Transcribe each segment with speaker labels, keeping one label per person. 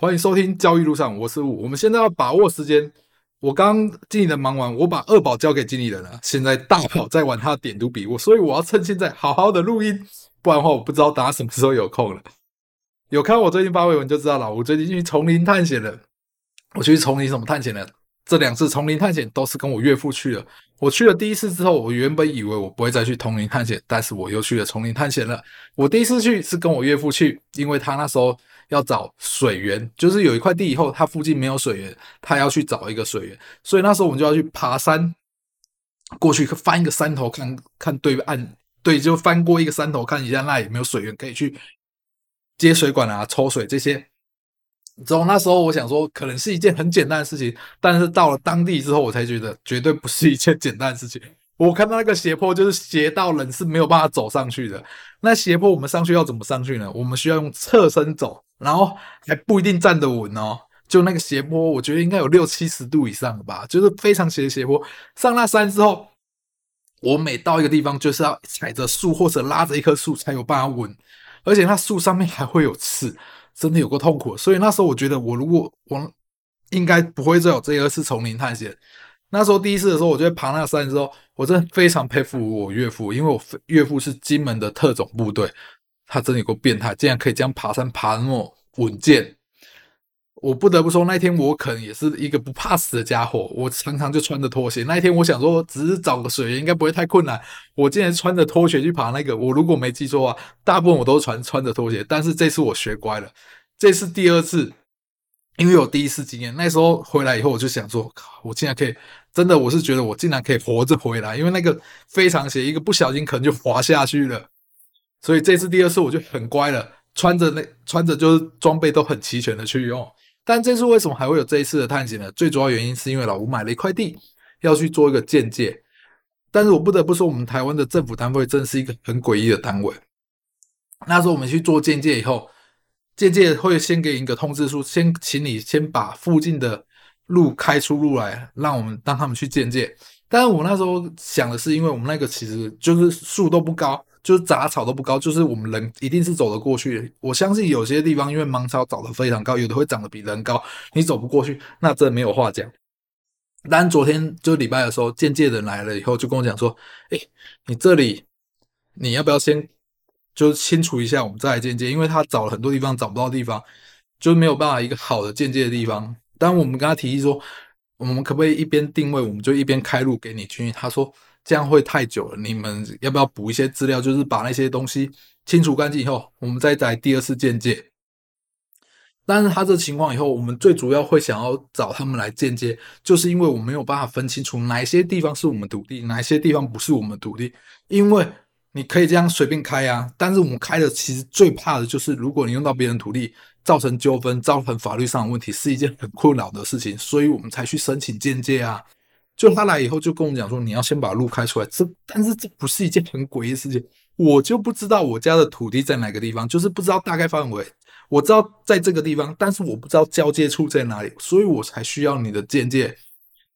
Speaker 1: 欢迎收听交易路上，我是五。我们现在要把握时间。我刚经理人忙完，我把二宝交给经理人了。现在大宝在玩他的点读笔，我所以我要趁现在好好的录音，不然的话我不知道大家什么时候有空了。有看我最近发微文就知道了，我最近去丛林探险了。我去丛林什么探险了？这两次丛林探险都是跟我岳父去的。我去了第一次之后，我原本以为我不会再去丛林探险，但是我又去了丛林探险了。我第一次去是跟我岳父去，因为他那时候。要找水源，就是有一块地以后，它附近没有水源，他要去找一个水源，所以那时候我们就要去爬山，过去翻一个山头，看看对岸，对，就翻过一个山头，看一下那里有没有水源可以去接水管啊、抽水这些。之后那时候我想说，可能是一件很简单的事情，但是到了当地之后，我才觉得绝对不是一件简单的事情。我看到那个斜坡，就是斜到人是没有办法走上去的。那斜坡我们上去要怎么上去呢？我们需要用侧身走。然后还不一定站得稳哦，就那个斜坡，我觉得应该有六七十度以上吧，就是非常斜的斜坡。上那山之后，我每到一个地方，就是要踩着树或者拉着一棵树才有办法稳，而且那树上面还会有刺，真的有够痛苦。所以那时候我觉得，我如果我应该不会再有这一次丛林探险。那时候第一次的时候，我就在爬那个山之后，我真的非常佩服我岳父，因为我岳父是金门的特种部队。他真的有够变态，竟然可以这样爬山爬那么稳健。我不得不说，那天我可能也是一个不怕死的家伙。我常常就穿着拖鞋。那一天我想说，只是找个水源应该不会太困难。我竟然穿着拖鞋去爬那个。我如果没记错啊，大部分我都穿穿着拖鞋。但是这次我学乖了。这次第二次，因为我第一次经验，那时候回来以后我就想说，靠，我竟然可以，真的我是觉得我竟然可以活着回来，因为那个非常斜，一个不小心可能就滑下去了。所以这次第二次我就很乖了，穿着那穿着就是装备都很齐全的去用。但这次为什么还会有这一次的探险呢？最主要原因是因为老吴买了一块地，要去做一个鉴界。但是我不得不说，我们台湾的政府单位真是一个很诡异的单位。那时候我们去做鉴界以后，鉴界会先给你一个通知书，先请你先把附近的路开出路来，让我们让他们去鉴界。但是我那时候想的是，因为我们那个其实就是树都不高。就是杂草都不高，就是我们人一定是走得过去。我相信有些地方因为芒草长得非常高，有的会长得比人高，你走不过去，那真的没有话讲。但昨天就礼拜的时候，鉴界人来了以后，就跟我讲说：“哎，你这里你要不要先就清除一下，我们再来间接？因为他找了很多地方找不到地方，就没有办法一个好的间接的地方。当我们跟他提议说，我们可不可以一边定位，我们就一边开路给你去？他说。这样会太久了，你们要不要补一些资料？就是把那些东西清除干净以后，我们再来第二次间接。但是他这情况以后，我们最主要会想要找他们来间接，就是因为我没有办法分清楚哪些地方是我们土地，哪些地方不是我们土地。因为你可以这样随便开啊，但是我们开的其实最怕的就是，如果你用到别人土地，造成纠纷，造成法律上的问题，是一件很困扰的事情，所以我们才去申请鉴界啊。就他来以后就跟我讲说，你要先把路开出来。这但是这不是一件很诡异的事情，我就不知道我家的土地在哪个地方，就是不知道大概范围。我知道在这个地方，但是我不知道交界处在哪里，所以我才需要你的鉴界，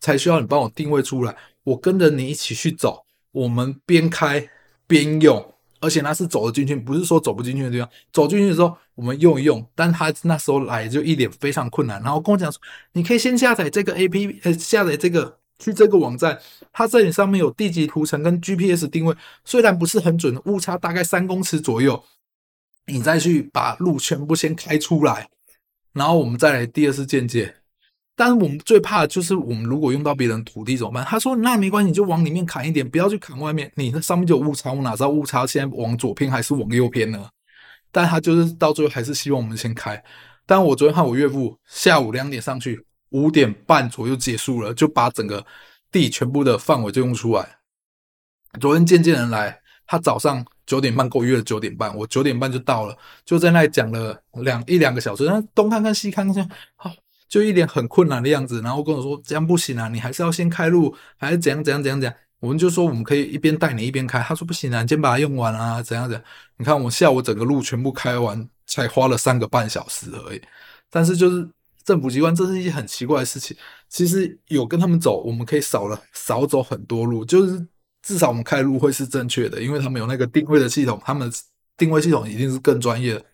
Speaker 1: 才需要你帮我定位出来。我跟着你一起去走，我们边开边用，而且那是走得进去，不是说走不进去的地方。走进去的时候我们用一用，但他那时候来就一脸非常困难，然后跟我讲说，你可以先下载这个 APP，呃，下载这个。去这个网站，它这里上面有地级图层跟 GPS 定位，虽然不是很准，误差大概三公尺左右。你再去把路全部先开出来，然后我们再来第二次鉴界。但是我们最怕的就是我们如果用到别人土地怎么办？他说那没关系，你就往里面砍一点，不要去砍外面。你那上面就有误差，我哪知道误差现在往左偏还是往右偏呢？但他就是到最后还是希望我们先开。但我昨天和我岳父下午两点上去。五点半左右结束了，就把整个地全部的范围就用出来。昨天渐渐人来，他早上九点半给我约了九点半，我九点半就到了，就在那里讲了两一两个小时，他东看看西看看，好，就一脸很困难的样子，然后跟我说这样不行啊，你还是要先开路，还是怎样怎样怎样怎样？我们就说我们可以一边带你一边开，他说不行啊，你先把它用完啊，怎样怎样？你看我下午整个路全部开完，才花了三个半小时而已，但是就是。政府机关，这是一件很奇怪的事情。其实有跟他们走，我们可以少了少走很多路，就是至少我们开路会是正确的，因为他们有那个定位的系统，他们定位系统一定是更专业的。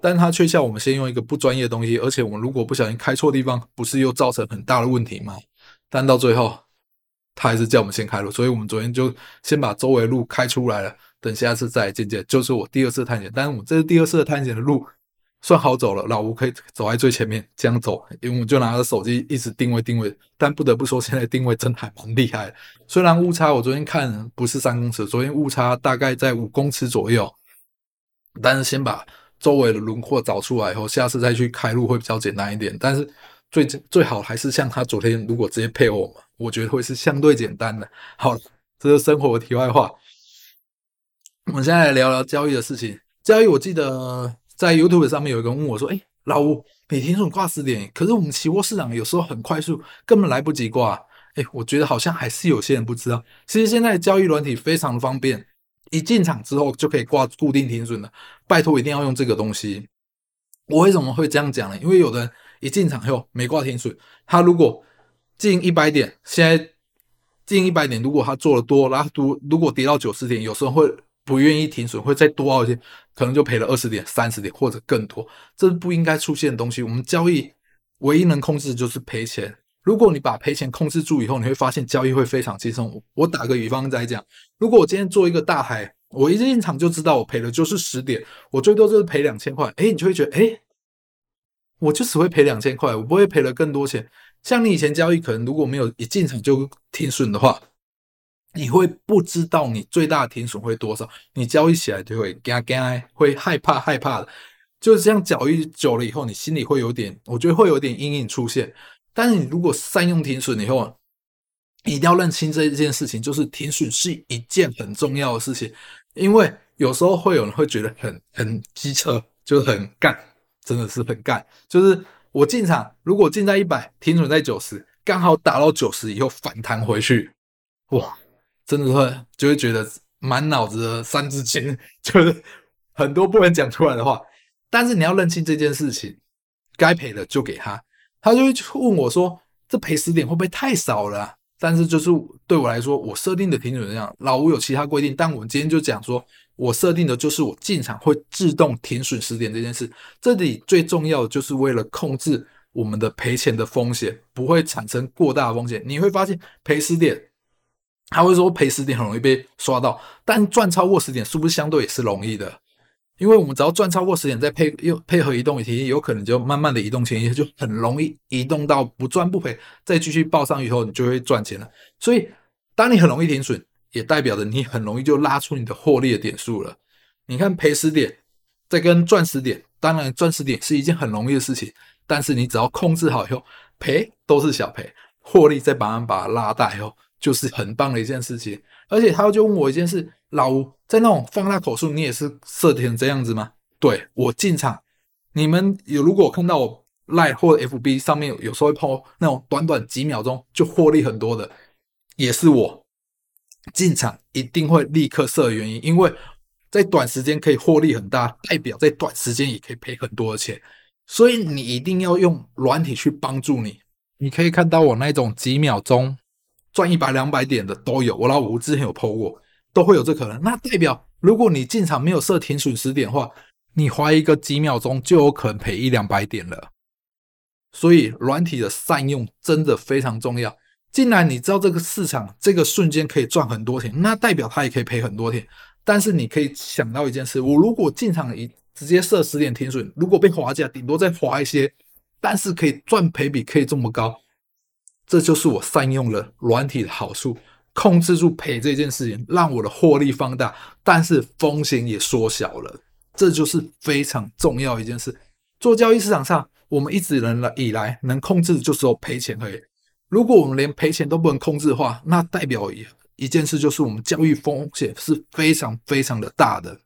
Speaker 1: 但他却叫我们先用一个不专业的东西，而且我们如果不小心开错地方，不是又造成很大的问题吗？但到最后，他还是叫我们先开路，所以我们昨天就先把周围路开出来了，等下次再见见。就是我第二次探险，但是我这是第二次的探险的路算好走了，老吴可以走在最前面这样走，因为我就拿着手机一直定位定位。但不得不说，现在定位真的还蛮厉害的，虽然误差我昨天看不是三公尺，昨天误差大概在五公尺左右，但是先把。周围的轮廓找出来以后，下次再去开路会比较简单一点。但是最最好还是像他昨天，如果直接配合我，我觉得会是相对简单的。好了，这是生活的题外话。我们现在来聊聊交易的事情。交易，我记得在 YouTube 上面有一个人问我说：“哎，老吴，每天说挂十点，可是我们期货市场有时候很快速，根本来不及挂。”哎，我觉得好像还是有些人不知道，其实现在交易软体非常方便。一进场之后就可以挂固定停损了，拜托一定要用这个东西。我为什么会这样讲呢？因为有的人一进场后没挂停损，他如果进一百点，现在进一百点，如果他做的多，然后如如果跌到九十点，有时候会不愿意停损，会再多熬一些，可能就赔了二十点、三十点或者更多，这是不应该出现的东西。我们交易唯一能控制的就是赔钱。如果你把赔钱控制住以后，你会发现交易会非常轻松。我打个比方再讲，如果我今天做一个大海，我一进场就知道我赔的就是十点，我最多就是赔两千块。哎，你就会觉得，哎，我就只会赔两千块，我不会赔了更多钱。像你以前交易，可能如果没有一进场就停损的话，你会不知道你最大的停损会多少，你交易起来就会嘎嘎，会害怕害怕的。就是这样交易久了以后，你心里会有点，我觉得会有点阴影出现。但是你如果善用停损以后，你一定要认清这一件事情，就是停损是一件很重要的事情。因为有时候会有人会觉得很很机车，就是很干，真的是很干。就是我进场，如果进在一百，停损在九十，刚好打到九十以后反弹回去，哇，真的会就会觉得满脑子的三字经，就是很多不能讲出来的话。但是你要认清这件事情，该赔的就给他。他就会问我说：“这赔十点会不会太少了？”但是就是对我来说，我设定的停损这样，老吴有其他规定，但我们今天就讲说，我设定的就是我进场会自动停损十点这件事。这里最重要的就是为了控制我们的赔钱的风险，不会产生过大的风险。你会发现赔十点，他会说赔十点很容易被刷到，但赚超过十点是不是相对也是容易的？因为我们只要赚超过十点，再配又配合移动停，有可能就慢慢的移动前移，就很容易移动到不赚不赔，再继续报上以后，你就会赚钱了。所以，当你很容易停损，也代表着你很容易就拉出你的获利的点数了。你看赔十点，再跟赚十点，当然赚十点是一件很容易的事情，但是你只要控制好以后，赔都是小赔，获利再把它把它拉大以后，就是很棒的一件事情。而且他就问我一件事。老吴在那种放大口数，你也是设成这样子吗？对，我进场，你们有如果看到我 Line 或 FB 上面有有时候会 po 那种短短几秒钟就获利很多的，也是我进场一定会立刻设的原因，因为在短时间可以获利很大，代表在短时间也可以赔很多的钱，所以你一定要用软体去帮助你。你可以看到我那种几秒钟赚一百两百点的都有，我老五之前有 po 过。都会有这可能，那代表如果你进场没有设停损十点的话，你花一个几秒钟就有可能赔一两百点了。所以软体的善用真的非常重要。既然你知道这个市场这个瞬间可以赚很多钱，那代表它也可以赔很多钱。但是你可以想到一件事：我如果进场一直接设十点停损，如果被滑价，顶多再滑一些，但是可以赚赔比可以这么高，这就是我善用了软体的好处。控制住赔这件事情，让我的获利放大，但是风险也缩小了，这就是非常重要一件事。做交易市场上，我们一直以来能控制的就是赔钱而已。如果我们连赔钱都不能控制的话，那代表一一件事就是我们交易风险是非常非常的大的，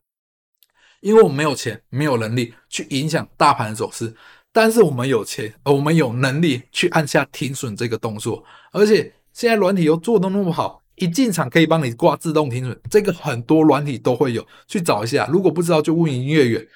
Speaker 1: 因为我们没有钱，没有能力去影响大盘的走势，但是我们有钱，我们有能力去按下停损这个动作，而且现在软体又做得那么好。一进场可以帮你挂自动停损，这个很多软体都会有，去找一下。如果不知道，就问营业员。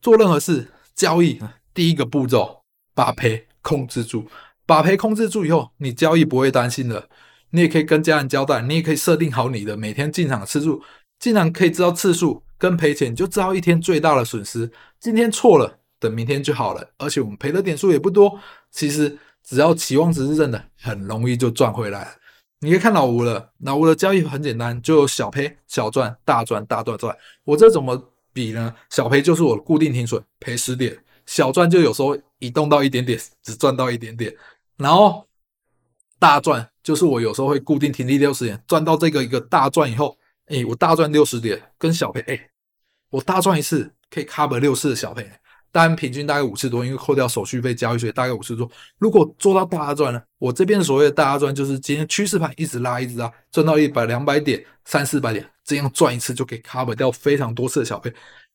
Speaker 1: 做任何事交易，第一个步骤把赔控制住，把赔控制住以后，你交易不会担心的。你也可以跟家人交代，你也可以设定好你的每天进场次数，进场可以知道次数，跟赔钱，就知道一天最大的损失。今天错了，等明天就好了。而且我们赔的点数也不多，其实只要期望值是正的，很容易就赚回来了。你可以看老吴了，老吴的交易很简单，就有小赔小赚，大赚大赚赚。我这怎么比呢？小赔就是我固定停损，赔十点；小赚就有时候移动到一点点，只赚到一点点。然后大赚就是我有时候会固定停利六十点，赚到这个一个大赚以后，哎，我大赚六十点，跟小赔，哎，我大赚一次可以 cover 六次的小赔。单平均大概五次多，因为扣掉手续费、交易税，大概五次多。如果做到大赚呢？我这边所谓的大赚，就是今天趋势盘一直拉，一直拉，赚到一百、两百点、三四百点，这样赚一次就可以 cover 掉非常多次的小费。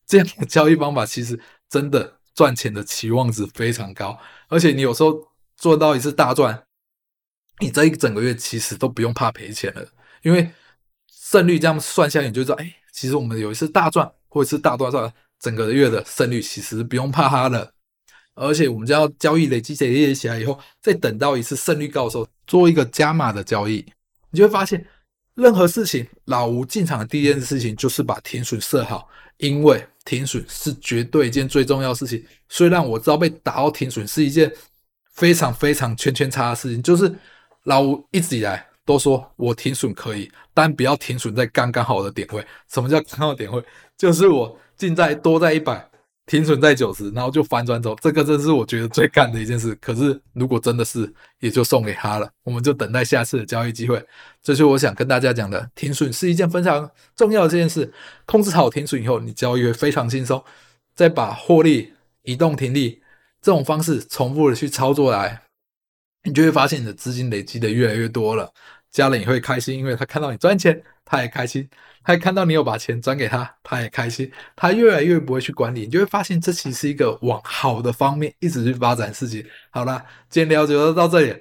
Speaker 1: 这样的交易方法其实真的赚钱的期望值非常高，而且你有时候做到一次大赚，你这一整个月其实都不用怕赔钱了，因为胜率这样算下来，你就知道，哎，其实我们有一次大赚或者是大赚赚。整个月的胜率其实不用怕它的，而且我们只要交易累积累积起来以后，再等到一次胜率高的时候，做一个加码的交易，你就会发现，任何事情老吴进场的第一件事情就是把停损设好，因为停损是绝对一件最重要的事情。虽然我知道被打到停损是一件非常非常圈圈叉的事情，就是老吴一直以来都说我停损可以，但不要停损在刚刚好的点位。什么叫刚好点位？就是我。进在多在一百，停损在九十，然后就反转走，这个真是我觉得最干的一件事。可是如果真的是，也就送给他了，我们就等待下次的交易机会。这是我想跟大家讲的，停损是一件非常重要的这件事。控制好停损以后，你交易会非常轻松。再把获利移动停利这种方式重复的去操作来，你就会发现你的资金累积的越来越多了。家人也会开心，因为他看到你赚钱，他也开心；他也看到你有把钱转给他，他也开心。他越来越不会去管理，你就会发现这其实是一个往好的方面一直去发展的事情。好啦，今天了解就到这里。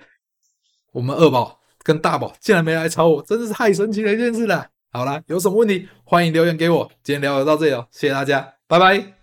Speaker 1: 我们二宝跟大宝竟然没来吵我，真的是太神奇的一件事了。好啦，有什么问题欢迎留言给我。今天聊就到这里哦，谢谢大家，拜拜。